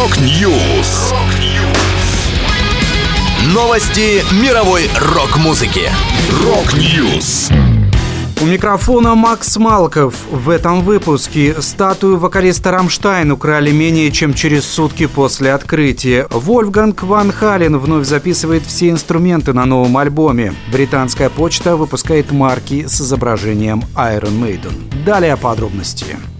Rock News. Новости мировой рок-музыки. Rock News. У микрофона Макс Малков. В этом выпуске статую вокалиста «Rammstein» украли менее чем через сутки после открытия. Вольфганг Ван Хален вновь записывает все инструменты на новом альбоме. Британская почта выпускает марки с изображением Iron Maiden. Далее подробности. kein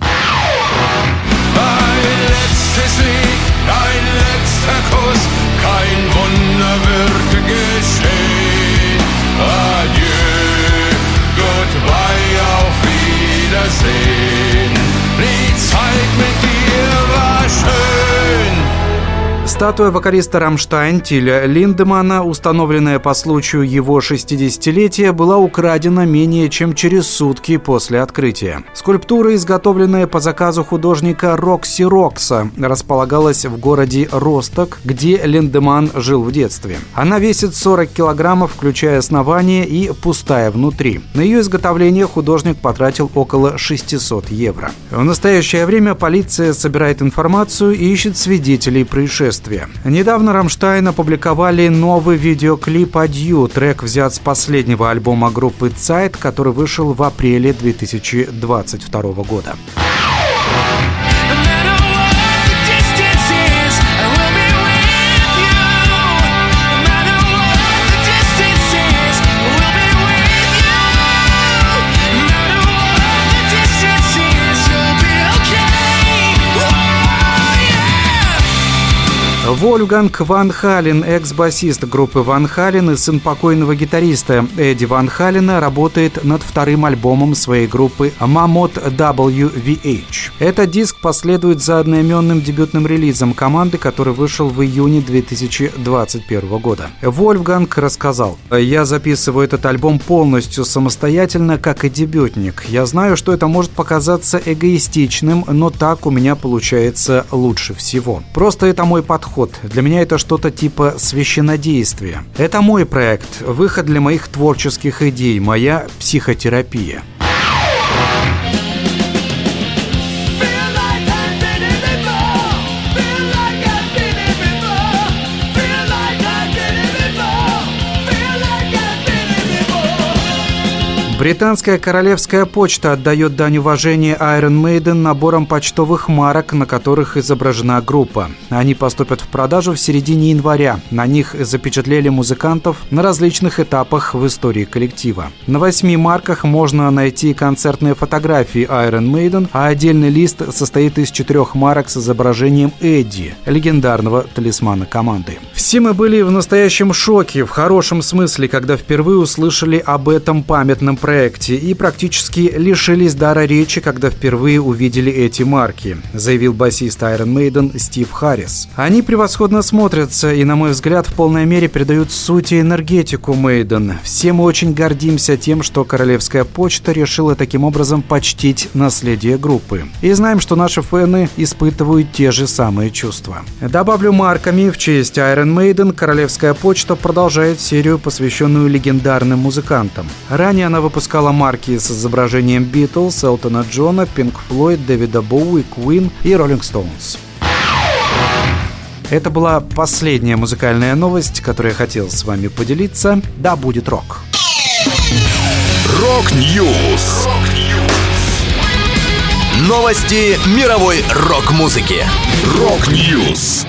Статуя вокалиста «Rammstein» Тиля Линдемана, установленная по случаю его 60-летия, была украдена менее чем через сутки после открытия. Скульптура, изготовленная по заказу художника Рокси Рокса, располагалась в городе Росток, где Линдеман жил в детстве. Она весит 40 килограммов, включая основание и пустая внутри. На ее изготовление художник потратил около 600 евро. В настоящее время полиция собирает информацию и ищет свидетелей происшествия творчестве. Недавно «Rammstein» опубликовали новый видеоклип «Adieu». Трек взят с последнего альбома группы «Zeit», который вышел в апреле 2022 года. Вольфганг Ван Хален, экс-басист группы Ван Хален и сын покойного гитариста Эдди Ван Халена, работает над вторым альбомом своей группы Mammoth WVH. Этот диск последует за одноименным дебютным релизом команды, который вышел в июне 2021 года. Вольфганг рассказал, «Я записываю этот альбом полностью самостоятельно, как и дебютник. Я знаю, что это может показаться эгоистичным, но так у меня получается лучше всего. Просто это мой подход подход. Для меня это что-то типа священодействия. Это мой проект, выход для моих творческих идей, моя психотерапия. Британская королевская почта отдает дань уважения Iron Maiden набором почтовых марок, на которых изображена группа. Они поступят в продажу в середине января. На них запечатлели музыкантов на различных этапах в истории коллектива. На восьми марках можно найти концертные фотографии Iron Maiden, а отдельный лист состоит из четырех марок с изображением Эдди, легендарного талисмана команды. Все мы были в настоящем шоке, в хорошем смысле, когда впервые услышали об этом памятном проекте и практически лишились дара речи, когда впервые увидели эти марки, заявил басист Iron Maiden Стив Харрис. Они превосходно смотрятся и, на мой взгляд, в полной мере передают суть и энергетику Мейден. Все мы очень гордимся тем, что Королевская почта решила таким образом почтить наследие группы. И знаем, что наши фэны испытывают те же самые чувства. Добавлю марками в честь Iron Maiden Королевская почта продолжает серию, посвященную легендарным музыкантам. Ранее она выпускала марки с изображением Битлз, Элтона Джона, Пинк Флойд, Дэвида Боуи, Куин и Роллинг Стоунс. Это была последняя музыкальная новость, которую я хотел с вами поделиться. Да, будет рок. Rock News. Новости мировой рок-музыки. Rock News.